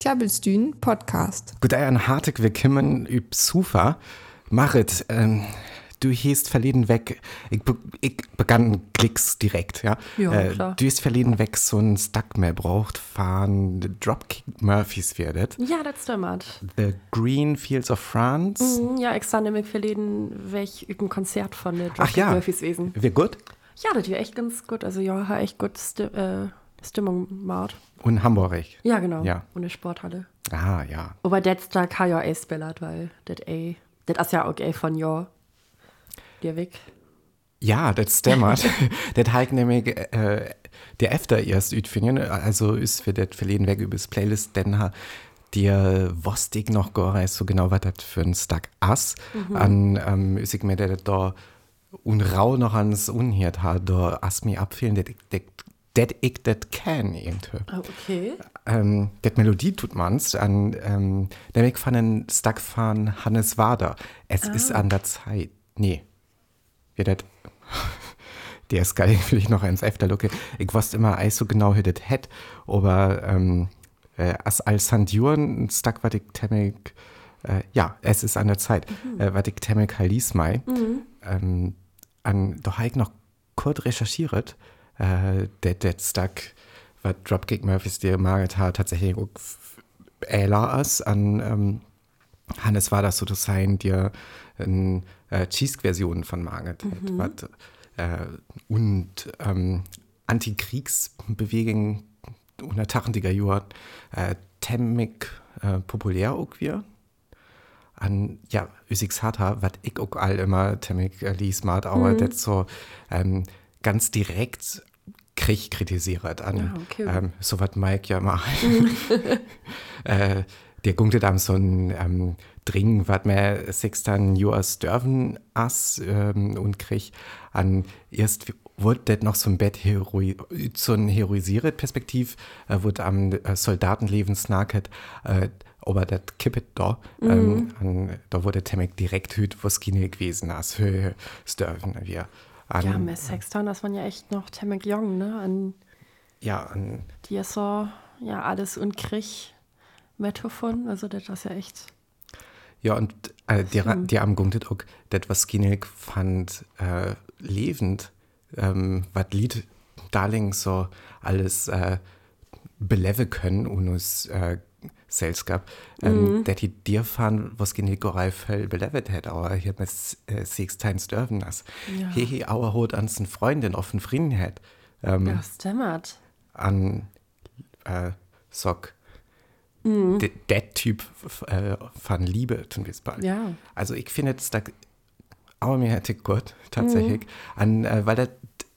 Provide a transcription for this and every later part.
Klabbelstühn Podcast. Gut, ein hartig willkommen üb Sufa. Marit, ähm, du hießt verleden weg. Ich, be ich begann Klicks direkt, ja. Ja, äh, klar. Du hast verleden weg so ein Stuck mehr braucht, fahren Dropkick Murphys werdet. Ja, das stimmt. The Green Fields of France. Mhm, Ja, extra nämlich verleden weg über ein Konzert von der Ach Dropkick ja. Murphys Wesen. Wir gut? Ja, das war echt ganz gut. Also ja, echt gut äh, Stimmung gemacht. Und Hamburg. Ja, genau. Ja. Und eine Sporthalle. Ah, ja. Aber das da kann ja eh spellert, weil das eh, das ist ja auch eh von ja. Der Weg. Ja, das stimmt. das halt nämlich äh, der efter erst utfinden, also ist für das verleden weg übers Playlist, denn ha dir wusste ich noch gar nicht so genau, was das für ein Stuck ass. An ähm, ist ich mir der da unrau noch ans Unhirt hat, da mir abfehlen, das ich das ich das kann irgendwie. Oh, okay. Ähm, das Melodie tut man's an, ähm, nämlich von den Stuck von Hannes Wader. Es ist an der Zeit. Nee. Wie das. Der ist geil, will ich noch eins öfter lucke. Ich wusste immer eis so genau, wie das hätt, aber ähm, äh, als als Sanduren Stuck was ich temmig, äh, ja, es ist an der Zeit, äh, was ich temmig heilis mai. Ähm, an, doch habe ich noch kurz recherchiert, äh, der Stuck, was Dropkick Murphys dir maget hat, tatsächlich äler ist an ähm, Hannes war das so das sein, dir eine äh, Cheese-Version von Margaret mhm. was, äh, und ähm, Antikriegsbewegung unter Tachentiger Jahren äh, temmig äh, populär auch wir. An, ja, Üsix Hata, was ich auch all immer temmig äh, lies mat, aber das so ähm, ganz direkt Krieg kritisiert an. Ja, okay. ähm, so was Mike ja mal äh, der gungt am so ein ähm, Dring, wat mir sechstan Joas dürfen ass ähm, und krieg an erst wurde das noch so ein Bett heroi so ein heroisiert Perspektiv, äh, wurde am äh, Soldatenleben snacket, äh, aber das kippet da, ähm, an, da wurde Temek direkt hüt, was Kine gewesen as für dürfen wir. An, Ja, mit Sexton, das waren ja echt noch Temmek Jong, ne? An ja, an, so, ja, alles und Krieg mit von. Also das ist ja echt. Ja, und äh, die, hm. die haben gunget auch, das, was Skinek fand, äh, lebend, ähm, was Lied Darling so alles äh, beleve können und uns äh, selbst gab, ähm, Mhm. dass die dir fahren, was Skinek auch voll belevet hat, aber hier mit äh, Sixtines dürfen das. Ja. Hehe, auer hot ans eine Freundin offen Frieden hat, ähm, Ja, stimmt. an äh, Sock. Mhm. Der der Typ äh, von Liebe, es bald. Ja. Also ich finde es da aber mir hätte gut, tatsächlich. An, äh, weil das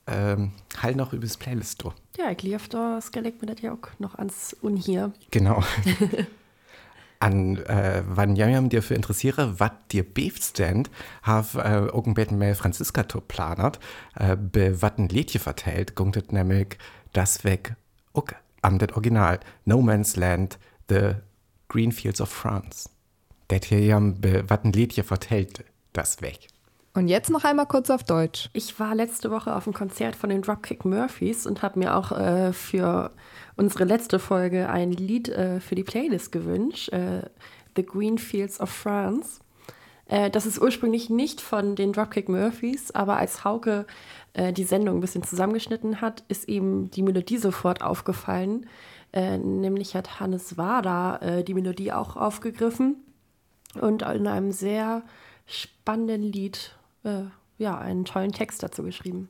ähm, halt noch übers Playlist do. Ja, ich lief da, das gelegt mir das ja auch noch ans Un hier. Genau. An äh, wann Jamjam dir für interessiere, was dir beefst denn, hab äh, irgendwann mal Franziska to planert, äh, be wat ein Liedje vertellt, gunget nämlich das weg, okay, am det Original, No Man's Land, The Green Fields of France. Det hier jam be wat ein Liedje vertellt, das weg. Und jetzt noch einmal kurz auf Deutsch. Ich war letzte Woche auf einem Konzert von den Dropkick Murphys und habe mir auch äh, für unsere letzte Folge ein Lied äh, für die Playlist gewünscht, äh, The Green Fields of France. Äh, das ist ursprünglich nicht von den Dropkick Murphys, aber als Hauke äh, die Sendung ein bisschen zusammengeschnitten hat, ist ihm die Melodie sofort aufgefallen. Äh, nämlich hat Hannes Wader die Melodie auch aufgegriffen und in einem sehr spannenden Lied äh, ja, einen tollen Text dazu geschrieben.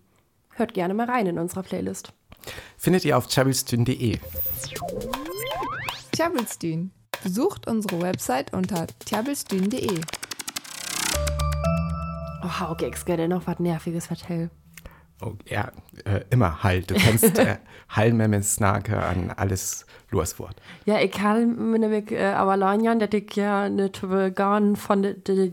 Hört gerne mal rein in unserer Playlist. Findet ihr auf chabelstün.de. Tjabelstühn. Besucht unsere Website unter tjabelstühn.de. Oh, ich gerne noch was Nerviges vertellen. Oh, ja, äh, immer Hall. Du kannst äh, Hall mit Snake an alles loswort. Ja, ich kann mir nämlich äh, aber lernen, dass ich ja nicht vegan von der de,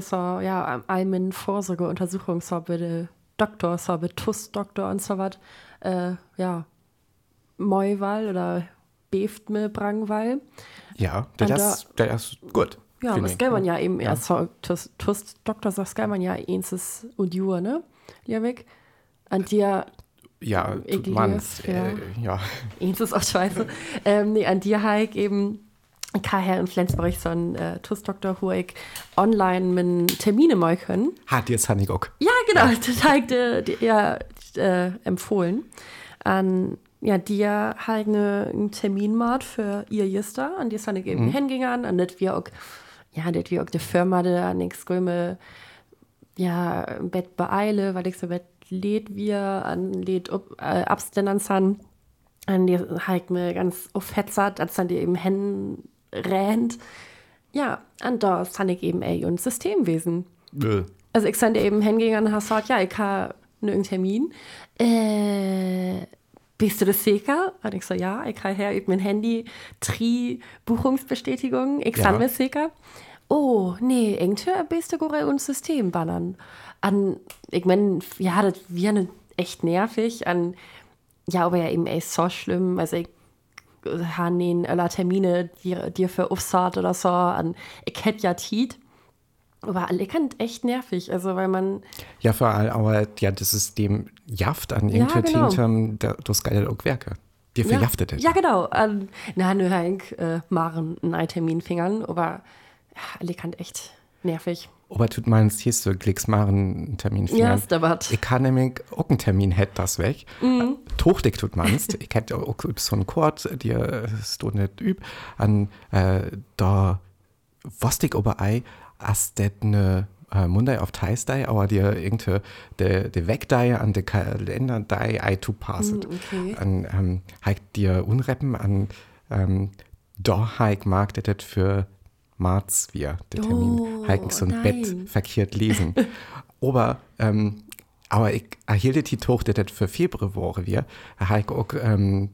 so, ja, allgemein Vorsorgeuntersuchung so bei der Doktor, und so was, äh, ja, Meuwal oder Beft mir Brangwal. Ja, das, Und das, das ist gut. Ja, das kann man ja eben erst so, TUS, TUS Doktor sagt, kann man ja eins und Jur, ne? Liebig. Und dir, ja, man's. ja. Äh, ja. Eins ist auch scheiße. ähm, nee, an dir halt eben kann in Flensburg so ein äh, TUS-Doktor, ich online mit Termine mal können. Hat jetzt Hannig auch. Ja, genau, das hat dir ja äh, empfohlen. An ja, dir halt eine, einen Termin macht für ihr Jister, an die ist dann eben mhm. hingegangen, an das wir auch, ja, das wir auch die Firma da an nichts ja, im Bett beeile, weil ich so Bett lädt wir, an lädt äh, Abstinenz an, an die halt mir ganz aufhetzert, als dann die eben hin rennt. Ja, und da dann ich eben ey und Systemwesen. Nö. Also ich dann eben hingegangen und habe gesagt, ja, ich habe einen Termin. Äh, bist du das sicher? Und ich so, ja, ich habe her über mein Handy drei Buchungsbestätigungen. Ich ja. mir sicher. Oh, nee, irgendwie bist du gerade uns System ballern. An, ich meine, ja, das wäre echt nervig. An, ja, aber ja eben echt so schlimm. Also ich habe den alle Termine, dir für Aufsat oder so. An, ich hätte ja Tiet. Aber alle kann echt nervig, also weil man. Ja, vor allem, aber ja, das System jaft an irgendwie ja, genau. das geile auch Werke. Wir verjaftet ja, ja, genau. Um, na, Hank äh, machen einen Termin fingern, aber ja, alle kann echt nervig. Aber tut meinst, hier ist so Klicks machen einen Termin fingern. Ja, ist da was. Ich kann nämlich auch einen Termin hätte das weg. Mhm. Tuchtig tut meinst. ich hätte auch so einen Chord, der ist nicht üb, an äh, da wusste ich aber ei, as det ne uh, Monday auf Teisdei, aber dir irgendwie de, de Wegdei an de Kalender dei ei to passet. Mm, okay. An ähm, heik dir unreppen an ähm, da heik mag det für März wir, der Termin. Oh, heik so ein nein. Bett verkehrt lesen. aber ähm, aber ich erhielt die Tochter das für Februar wir, heik auch ähm,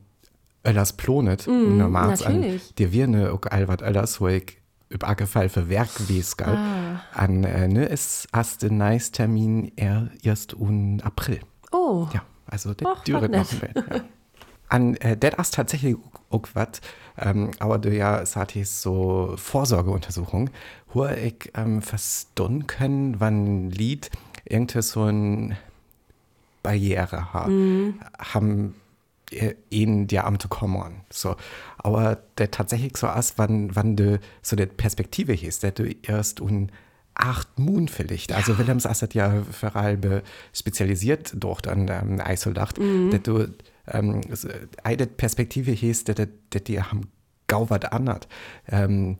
Öllers plonet, mm, März an. Die wir ne auch allwart Öllers, wo ich über Fall für Werk Werkwesgal. Ah. An äh, ne, ist erst den nice Termin er erst un April. Oh. Ja, also der dürre noch ein ja. An äh, der ist tatsächlich auch was, ähm, aber du ja sagst so Vorsorgeuntersuchung, wo ich ähm, verstehen können, wann Lied irgendwie so ein Barriere hat, mhm. haben in die Amte kommen. So. Aber der tatsächlich so ist, wann, wann du so der Perspektive hieß, der du erst un acht Moon vielleicht. Also ja. Willems hat ja für allem spezialisiert dort an der ähm, Eisoldacht, mhm. dass du ähm, eine Perspektive hieß, der, der, der dir am Gauwart anhat. Ähm,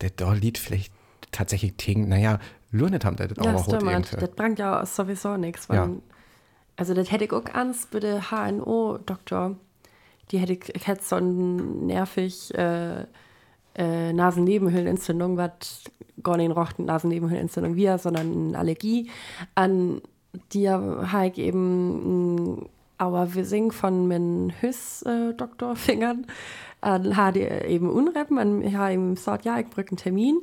der da liegt vielleicht tatsächlich Ting, naja, Lunet haben das auch ja, stimmt. Das bringt ja sowieso nichts, ja. Also das hätte ich auch Angst bei der HNO-Doktor. Die hätte ich, ich hätte so ein nervig äh, äh, Nasennebenhöhlenentzündung, was gar nicht roch Nasennebenhöhlenentzündung wir, sondern eine Allergie. An die habe ich eben aber wir singen von meinen Hüss-Doktor äh, Fingern. An hat eben unreppen, an habe ihm gesagt, ja, ich brauche einen Termin.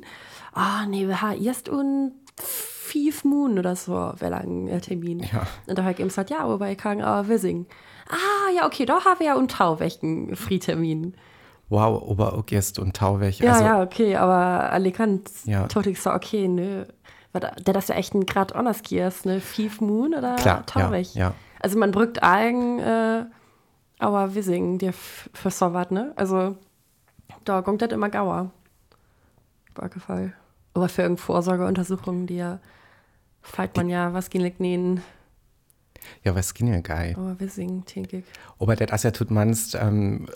Ah, oh, nee, wir haben erst un fünf Moon oder so, wäre lang ein Termin. Ja. Und da habe ich ihm gesagt, ja, aber ich kann auch Wissing. Ah, ja, okay, da haben wir ja un Tauwächen Frietermin. Wow, aber auch erst und Tauwech. Ja, also, ja, okay, aber Alicante, ja. ich so, okay, nö. Der das ja echt ein Grad ist, ne? Fünf Moon oder Klar. Ja, ja. Also man brückt Eigen, äh, aber Wissing, dir für so was, ne? Also da kommt das immer Gauer. Gefallen. Aber für irgendeine Vorsorgeuntersuchungen, die ja Fragt man ja, was ging nähen? Ja, was ging ja geil. Aber wir singen, denke ich. Aber das ja tut manst ähm,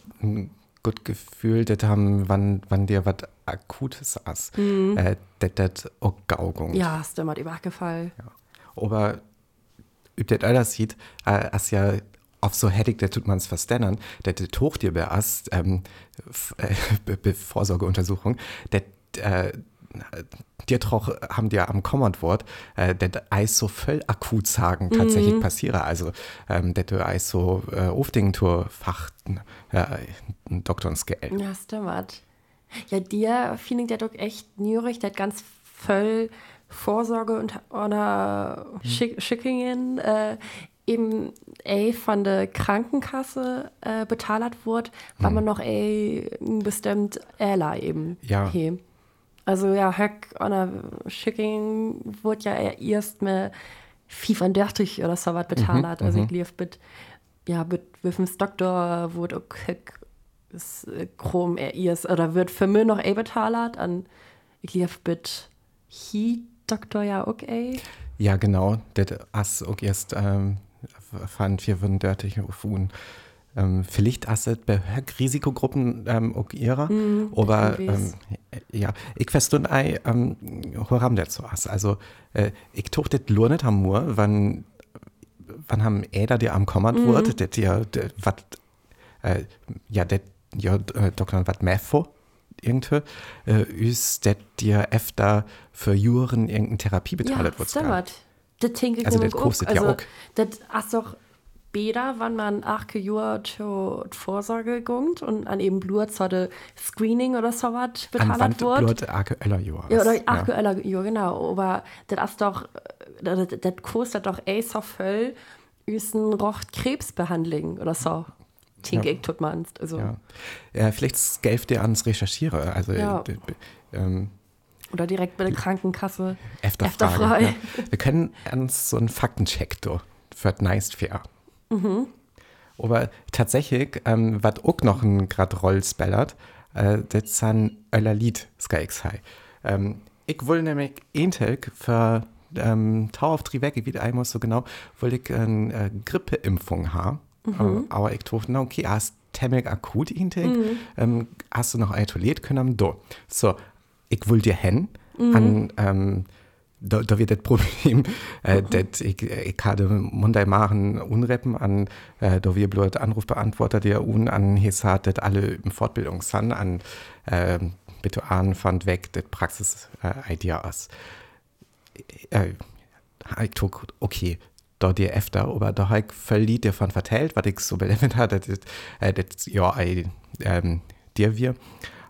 gut Gefühl, das haben, wann, wann dir was Akutes ist. Mhm. Äh, das das auch Gaugung. Ja, ist mal übergefallen. Ja. Aber, das? Alles sieht, äh, ist ja auf so hättig, der tut man es verständern, der hoch dir beast, ähm, äh, Vorsorgeuntersuchung, der, äh, dir doch haben dir am Kommandwort äh, der Eis so voll akut sagen tatsächlich mhm. passiere. Also ähm, der du Eis so äh, Tour Fach äh, Doktorns Geld ja stimmt. Ja dir finde der doch echt nürig der ganz voll Vorsorge und oder mhm. Schick, Schickingen äh, eben ey, von der Krankenkasse äh, bezahlt wurde, weil mhm. man noch ey, bestimmt Äler eben ja. Hey. Also ja, Höck oder Schicking wurde ja erst mal 35 oder so was bezahlt. Mhm, also ich mhm. lief mit ja, mit, dem Doktor auch das äh, Chrom er ist, oder wird für mich noch eh bezahlt an, ich glaube, mit He Doktor ja auch. Ja, genau. Das ist auch erst ähm, fand wir von dörtig auf ähm, vielleicht asset bei Risikogruppen ähm, auch ihrer, mm, aber ähm, ja, ich verstehe ei, ähm, woran das so ist. Also, äh, ich tue das nur nicht am Mur, wann, wann haben Äder, die am Kommand mm. wird, das ja, was, äh, ja, das, ja, äh, Doktor, was mehr vor, irgendwie, äh, ist, dass dir öfter für Juren irgendeine Therapie bezahlt ja, wird. Stimmt. Das denke ich also, das kostet ja also, auch. Das ist doch Bäder, wann man acht Jahre zur Vorsorge gungt und an eben Blut so Screening oder so was bezahlt wird. Blut acht Jahr. Ja, oder acht ja. Jahr, genau. Aber das ist doch, das, das kostet doch eh so viel, ist ein Krebsbehandlung oder so. Denke ja. tut man. Also. Ja. ja vielleicht Geld dir ans Recherchieren. Also, ja. ähm, oder direkt bei der Krankenkasse. Efter frei. Ja. Wir können uns so einen Faktencheck für nice fair. Mhm. Aber tatsächlich, ähm, was auch noch ein grad Roll spellert, äh, das sind öller Lied Skyx Ähm, ich will nämlich Tag für ähm, Tau auf drei Wege, wie einmal so genau, wollte ich eine äh, Grippeimpfung haben. Mhm. Äh, aber ich dachte, na okay, hast Temmig akut Intake, mhm. ähm, hast du noch ein Toilette können, do. So, ich will dir hin mhm. an ähm, da, da wird das Problem, äh, mhm. dass ich, ich hatte Monday machen Unreppen an, äh, da wir bloß Anrufbeantworter der Un an Hesat, das alle im Fortbildung sind, an äh, bitte an fand weg, das Praxis äh, Ideas. Äh, ich tog, okay, da dir öfter, aber da habe ich verliert davon vertellt, was ich so belebt habe, das, äh, das, ja, ich, ähm, dir wir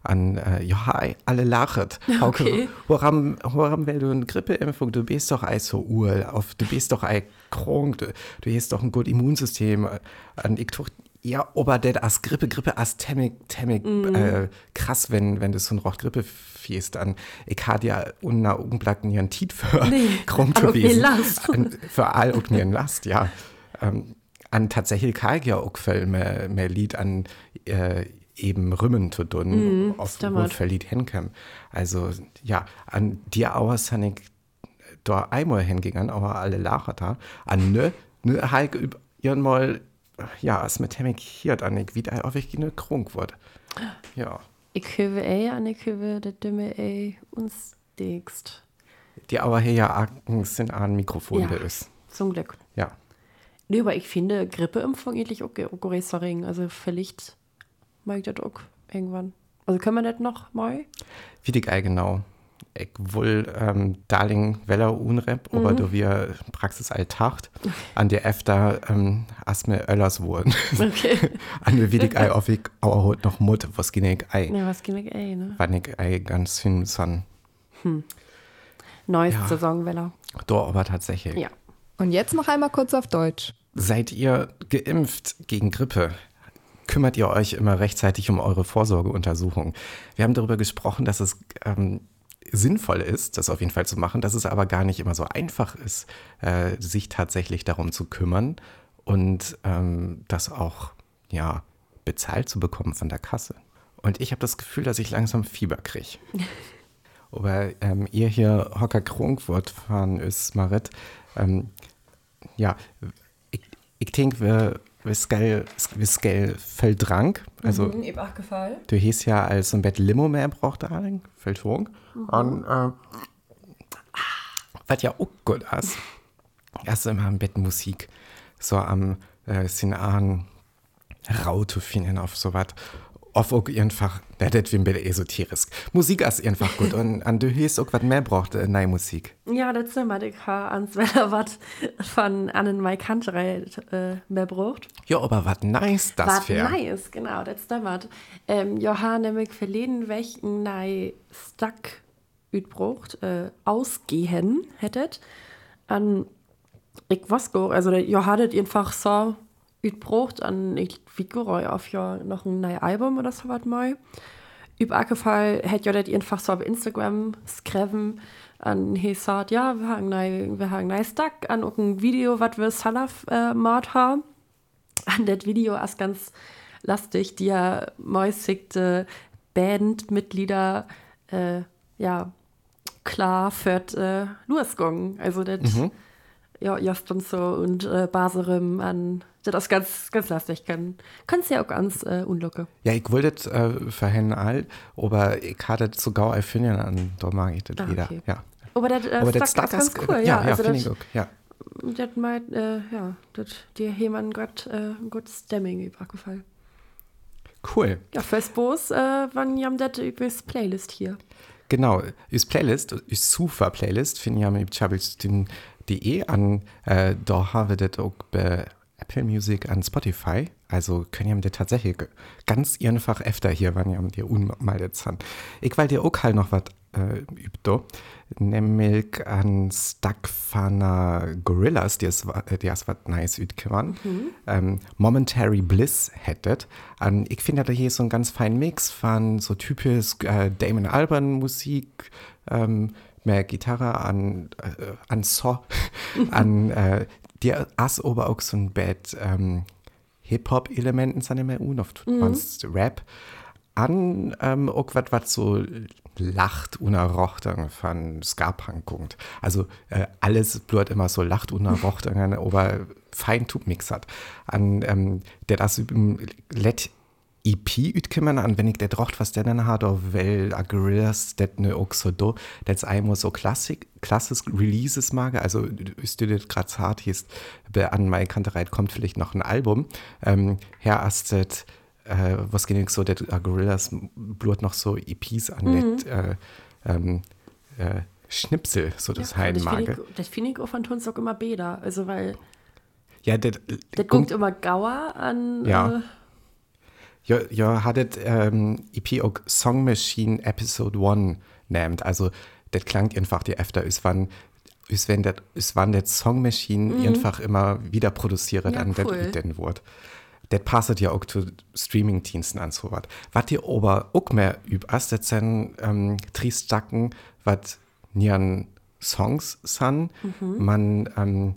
an, äh, ja, alle lachet. Okay. Warum, warum will du eine Grippeimpfung? Du bist doch ein so ur, du bist doch ein krank, du, du hast doch ein gutes Immunsystem. Und ich tue, ja, aber das als Grippe, Grippe als temmig, temmig mm. äh, krass, wenn, wenn du so ein Roch Grippe fiest, dann ich hatte ja unter Augenblick nie ein Tiet für nee, krank gewesen. Für all und mir Last, ja. Ähm, an tatsächlich ja auch viel mehr, mehr Lied an äh, eben Rümmen zu tun, mm, auf wo verliert hinkommen. Also ja, an dir auch ich da einmal hingegangen, aber alle lachen da. An ne, ne, halt irgendwann ja, es mit dem hier an ich wieder auf ich eine Krunk wurde. Ja. Ich höre eh an ich höre das dumme eh uns dickst. Die aber hier ja sind an Mikrofon ja, ist. Zum Glück. Ja. Nee, aber ich finde Grippeimpfung eigentlich auch okay, also vielleicht mag ich das auch irgendwann. Also können wir das noch mal? Wie die geil genau. Ich will ähm, Darling Weller Unrep, mhm. aber du wir Praxis alltacht an der Efter ähm, Asme Öllers wurden. Okay. an der Widig Ei auf ich auch noch Mut, was ging ich Ei. Ja, was ging ich Ei, ne? Wann ich Ei ganz hin san. Hm. Neues ja. Saison Weller. Doch, aber tatsächlich. Ja. Und jetzt noch einmal kurz auf Deutsch. Seid ihr geimpft gegen Grippe? kümmert ihr euch immer rechtzeitig um eure Vorsorgeuntersuchung? Wir haben darüber gesprochen, dass es ähm, sinnvoll ist, das auf jeden Fall zu machen, dass es aber gar nicht immer so einfach ist, äh, sich tatsächlich darum zu kümmern und ähm, das auch ja, bezahlt zu bekommen von der Kasse. Und ich habe das Gefühl, dass ich langsam Fieber kriege. Aber ähm, ihr hier Hocker Kronkwort von Ösmarit, ähm, ja, ich, ich denke, wir Whiskel, Whiskel Feldrang. Also, mhm, eben auch gefallen. Du hieß ja als ein Bett Limo mehr braucht da Feldhung. Mhm. Und äh, was ja auch gut ist, erst immer im Bett Musik. So am äh, sind an Raute finden auf so was auf auch einfach, ja, das wie ein bisschen esoterisch. Musik ist einfach gut und an du hörst auch was mehr braucht, äh, neue Musik. Ja, das ist immer, ich habe ans was von Annen Mai Kanterei äh, mehr braucht. Ja, aber was nice das. Was nice, genau, das ist was. Ähm, ja, nämlich verleden welchen nei Stuck braucht, äh, ausgehen hättet. An ich was go, also der Johannet einfach so ich braucht an ich Figuroi auf ja noch ein neues Album oder so was mal. Über Fall hätte ja das einfach so auf Instagram schreiben an he sagt ja wir haben neu wir haben neu Stack an ein Video was wir Salaf äh, Mord haben an das Video ist ganz lastig, die ja mäusigte Bandmitglieder äh, ja klar für äh, losgegangen. Also das Mhm. ja, Justin so und äh, Baserem an das ist ganz, ganz lastig kann. Kannst ja auch ganz äh, unlocke. Ja, ich wollte das äh, verhindern, all, aber ich hatte das sogar erfinden an, da mag ich das Ah, wieder. okay. Ja. Aber das, äh, Aber das ist ganz cool, ja. ja, also finde das, ich auch. Ja. das meint, äh, ja, das dir jemand Gott, äh, gut Stemming über gefallen. Cool. Ja, fürs Boos, äh, wann jam das übers Playlist hier. Genau, ist Playlist, ist super Playlist, finde ich am chabelstin.de an, äh, da haben wir das auch bei Apple Music an Spotify, also können ihr das tatsächlich ganz einfach öfter hier, wenn ihr dir unmeldet sind. Ich will dir auch halt noch was äh, do, nämlich an Stuckfana Gorillas, die wa- äh, die ist was nice ütkümmern, ähm, Momentary Bliss hättet. Und ich finde, da hier so ein ganz fein Mix von so typisch äh, Damon Albarn Musik, ähm, mehr Gitarre an, äh, an So, an äh, der ist aber auch so ein Bad ähm, Hip-Hop-Elementen sind immer unoft, mhm. Rap. An ähm, auch was, was so lacht unerrochtang von Ska-Punk kommt. Also äh, alles bleibt immer so lacht unerrochtang, aber fein Tubmix hat. An ähm, der das im Let EP ütkümmern an, wenn ich der drocht, was der dann hat, auf weil a Gorillas, det ne auch so do, das einmal so klassik, klassisch Releases mag, also ist du das grad hart hieß, an meine Kantereit kommt vielleicht noch ein Album, ähm, Herr Astet, äh, was geht so, der a Gorillas blut noch so EPs an, net, äh, ähm, äh, Schnipsel, so das ja, hein das finde ich, das auch von Tons auch immer besser. Also, weil Ja, das, der guckt immer Gauer an. Ja. Äh, Ja, ja hattet ähm, EP auch Song Machine Episode 1 nennt. Also, das klang einfach die öfter, ist wann, ist wenn das, ist wann der Song Machine einfach immer wieder produziert, Mhm. Ja, an das cool. den Das passt ja auch zu Streaming-Diensten an so was. Was ihr aber auch mehr als das sind ähm, Triestacken, was nian Songs sind. Mhm. Man ähm,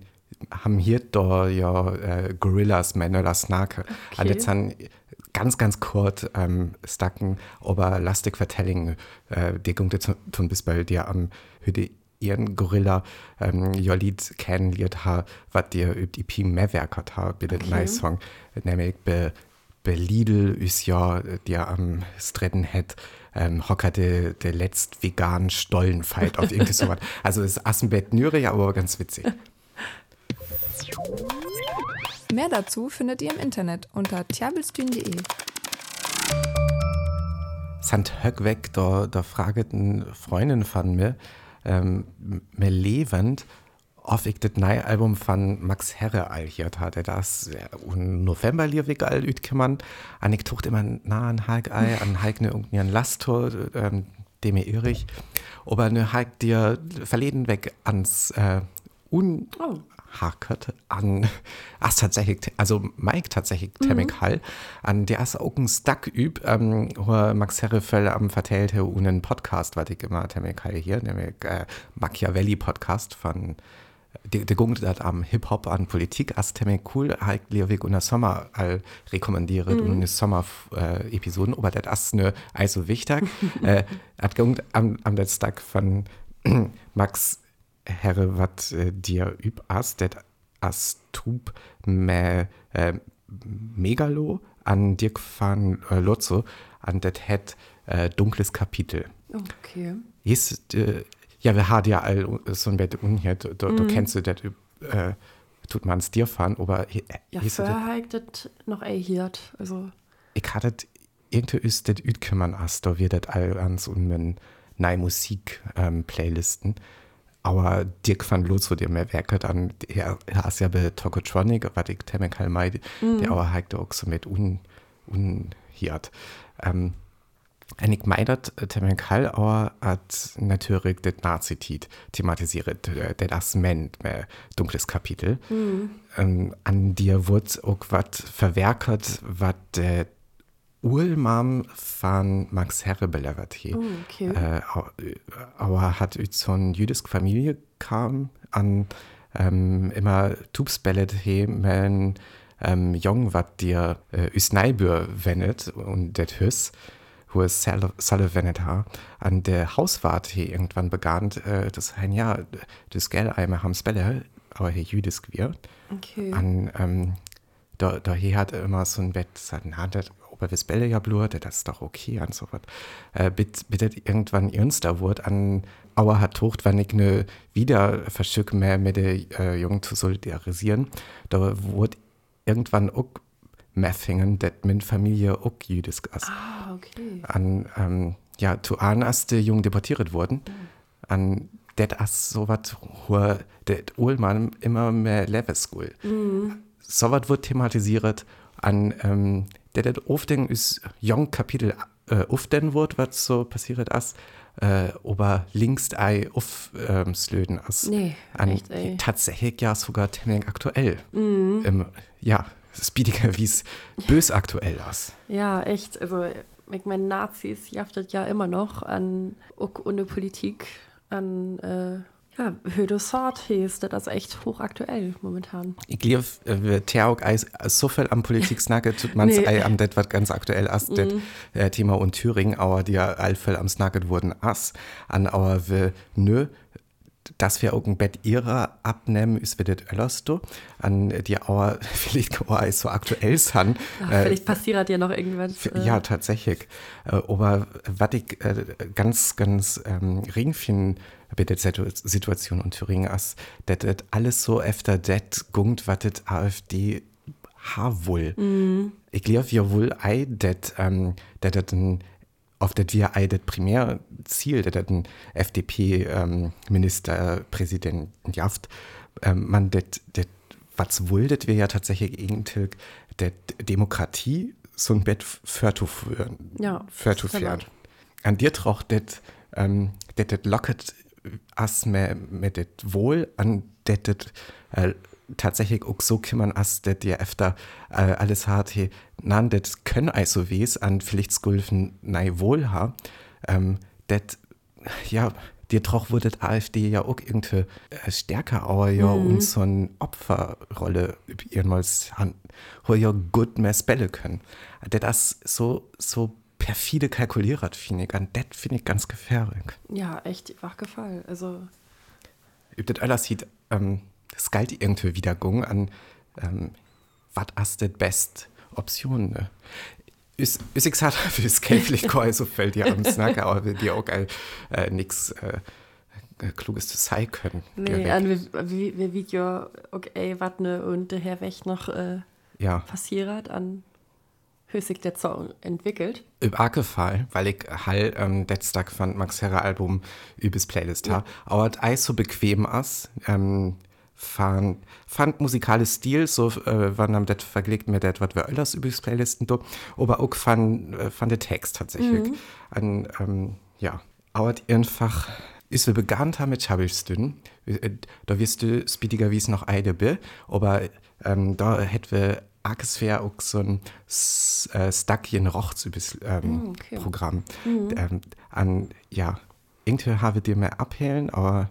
haben hier da ja äh, Gorillas, Männer, Snake. Okay. Und das sind ganz, ganz kurz ähm, Stacken, aber lastig Vertelling, äh, die kommt jetzt tun bis bald dir am Hüde ihren Gorilla, ähm, ja Lied kennenliert ha, was dir übt EP Mehrwerk hat ha, bitte okay. nice Song, nämlich be, be Lidl ist ja, der am Stretten hat, ähm, hockerte der letzt veganen Stollenfight auf irgendwie sowas. Also ist Assenbett nürig, aber ganz witzig. Mehr dazu findet ihr im Internet unter tjabelstühn.de. Sant Höck weg, da, da frageten Freundin von mir, ähm, mir lebend, ob ich das neue Album von Max Herre alhiert hatte. Das ja, im November liewig all ütkümmern. Und ich tucht immer nah an Hulk ei, an Hulk ne irgendeinen Lastor, ähm, dem mir irrig. Aber ne Hulk dir verleden weg ans äh, un Oh. Hakert an as tatsächlich also Mike tatsächlich Mhm. Temmig Hall an der as auch ein Stuck üb ähm, wo Max Herrefell am vertellt hier einen Podcast was ich immer Temmig Hall hier nämlich äh, Machiavelli Podcast von der, der gungt dat am Hip-Hop an Politik as Temmig cool halt Leowig und der Sommer all rekommandiert Mhm. und eine Sommer äh, Episoden aber das as ne also wichtig äh, hat gungt am, am Stuck von Max Herre, wat äh, dir üb as, det as tub me äh, Megalo an Dirk van äh, Lotzo an det het äh, dunkles Kapitel. Okay. Ist, äh, ja, wir haben ja all so ein Bett unhiert, du, du kennst du det, äh, tut man's dir fahren, aber hi- Ja, hieß das- vorher das noch erhielt. Also, ich hatte irgendwie ist das ütkümmern as, da wird das all ans und Musik ähm, Playlisten. Aber Dirk van Lutz, wo der mehr werket an, er, ist ja bei Tokotronic, was ich Temek halt meide, der aber halt auch so mit un, unhiert. Ähm, und ich meine, dass Temek Hall auch hat natürlich das Nazi-Tit thematisiert, äh, das meint, mehr dunkles Kapitel. Ähm, an dir wird auch was verwerkert, was der Urmam von Max Herre belevert hier. oh, okay. Äh, au- äh, aber hat eine jüdische Familie kam an ähm, immer Tubsbellet he men ähm, Jong, wat dir äh, üs Neibür wendet und det Hüss, wo es Salle wendet ha, an der Hauswart hier irgendwann begann, äh, das ein ja, das Geld einmal haben Spelle, aber hier jüdisch wir. Okay. An, ähm, da, da hier hat immer so ein Bett, sagt, na, das aber wir Bälle ja blur, das ist doch okay und so was. Äh, bitte, bitte irgendwann ernster wird an Auer hat tocht, wenn ich ne wieder verschück mehr mit den äh, Jungen zu solidarisieren. Da wird irgendwann auch mehr fingen, dass meine Familie auch jüdisch ist. ah, okay. An, ähm, ja, zu an, als die Jungen deportiert wurden. An, das ist so was, der Ullmann immer mehr Level School. So was wird thematisiert an, ähm, der das often ist jung Kapitel äh, often wird, was so passiert ist, äh, aber links ei aufslöden ist. Nee, an, echt, ey. Tatsächlich ja sogar ziemlich aktuell. Ähm, ja, speediger, wie es bös aktuell ist. Ja, echt. Also, ich meine, Nazis jaftet ja immer noch an ohne Politik, an äh, ja, Höde Sort hieß, das ist echt hochaktuell momentan. Ich glaube, wir Theauk Eis so viel am Politik snacke, tut man es Nee. am det, was ganz aktuell ist, das äh, Thema und Thüringen, aber die ja allfell am snacket wurden ass, an aber wir nö, dass wir auch ein Bett ihrer abnehmen, ist wir das alles do, an die aber vielleicht auch Eis so aktuell. Ach, äh, vielleicht passiert ja noch irgendwas. Äh, Ja, tatsächlich. Äh, aber was ich äh, ganz, ganz ähm, ring finde bei der Situ- Situation in Thüringen ist, dass das alles so öfter das gungt, was das AfD ha wohl. Ich glaube ja wohl ei, dass ähm, dass das ein auf das wir ei das Primärziel, das ein FDP-Ministerpräsident Jaft, ähm, man das was das wir ja tatsächlich irgendwie der Demokratie so ein Bett fortzuführen. Ja, fortzuführen. stimmt. An dir traucht das, ähm, das lockert as mit das Wohl, an das das äh, tatsächlich auch so kümmern as, das dir öfter äh, alles hat, hey, nan, das können also wes an vielleicht skulfen nei wohl ha, ähm, das, ja, dir troch wurde AfD ja auch irgendwie äh, stärker, aber ja, und so eine Opferrolle ehemals han, wo ja gut mehr spelle können. Der das so, so perfide kalkuliert, finde ich, an das finde ich ganz gefährlich. Ja, echt wachgefallen. Also, Übt das alles sieht, ähm, es galt irgendwie wieder gung an, ähm, was ist die best Option, ne? Ist, ist ich gesagt, für das Geld vielleicht gar nicht so fällt dir am Snack, aber wir dir auch äh, nix, äh, Kluges zu sein können. nee, an wir, wir, Video, okay, was ne, und der Herr Weg noch äh, Ja. passiert, an höchstig der Song entwickelt. Arge Fall, weil ich Hall ähm, Detztag fand Max Herrer Album übes Playlist ha. Aber das Eis so bequem as, ähm, fand, fand musikales Stil, so äh, wann am det vergelegt mir det, was wir alles übes Playlisten do, aber auch fand, äh, fand der Text tatsächlich. An, ähm, ja, aber einfach ist wir begann mit Chabelstün, da wirst du speediger wie es noch Eide be, aber ähm, da hätten wir wär auch so ein S- äh, Stackchen Rochs übers ähm, okay. Programm. Ähm, an, ja, irgendwie habe dir mehr abhellen, aber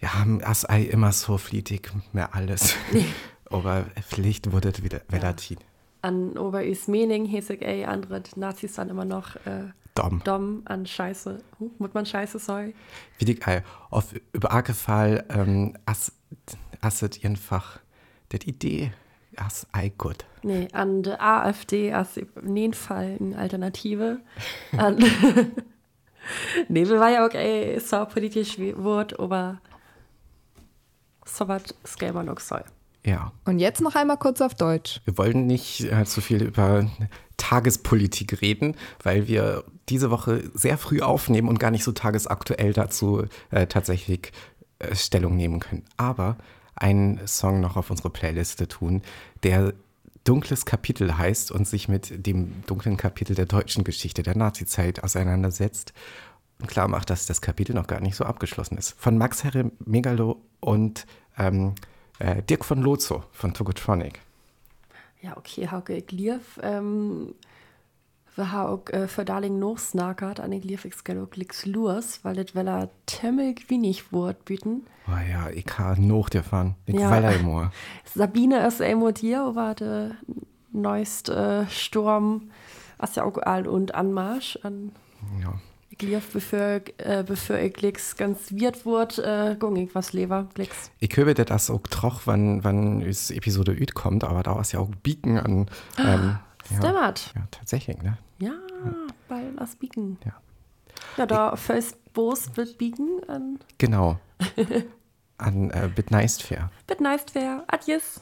ja, as ei immer so flietig mehr alles. aber vielleicht wurde wieder relativ An Oberis Mening hieß ich, ey, andere Nazis dann immer noch äh, dumm. dumm an Scheiße. Huh, muss man Scheiße sein? Wie die ei, auf über Fall, ähm, as, asset einfach, das Idee, as ei gut. Nee, an der AfD als in Fall eine Alternative. An nee, wir war ja okay, so politisch Wort, aber so was auch soll. Ja. Und jetzt noch einmal kurz auf Deutsch. Wir wollen nicht äh, zu viel über Tagespolitik reden, weil wir diese Woche sehr früh aufnehmen und gar nicht so tagesaktuell dazu äh, tatsächlich äh, Stellung nehmen können. Aber einen Song noch auf unsere Playliste tun, der Dunkles Kapitel heißt und sich mit dem dunklen Kapitel der deutschen Geschichte der Nazizeit auseinandersetzt. Klar macht, dass das Kapitel noch gar nicht so abgeschlossen ist. Von Max Herre Megalo und ähm, äh, Dirk von Lozo von Togotronic. Ja, okay, Hauke Glierf. Ähm, wir haben auch äh, für Darling noch snackert an den Liefix Gallo Licks Lurs, weil das weil er Temmel wenig Wort bieten. Oh ja, ich kann noch dir fahren. Ich Ja. will immer. Sabine ist immer dir, war der neueste äh, Sturm, was ja auch all und Anmarsch an Ja. Ich lief, bevor, äh, bevor ich Licks ganz wird wird, äh, gung ich was leber, Licks. Ich höre das auch troch, wann, wann ist Episode Üd kommt, aber da ist ja auch Bieken an. Ähm, ja, Stimmert. ja, tatsächlich, ne? Ja, bei Las Biegen. Ja. Ja, da first Bos wird Biegen an Genau. an äh, Bit Nice Fair. Bit nice fair. Adios.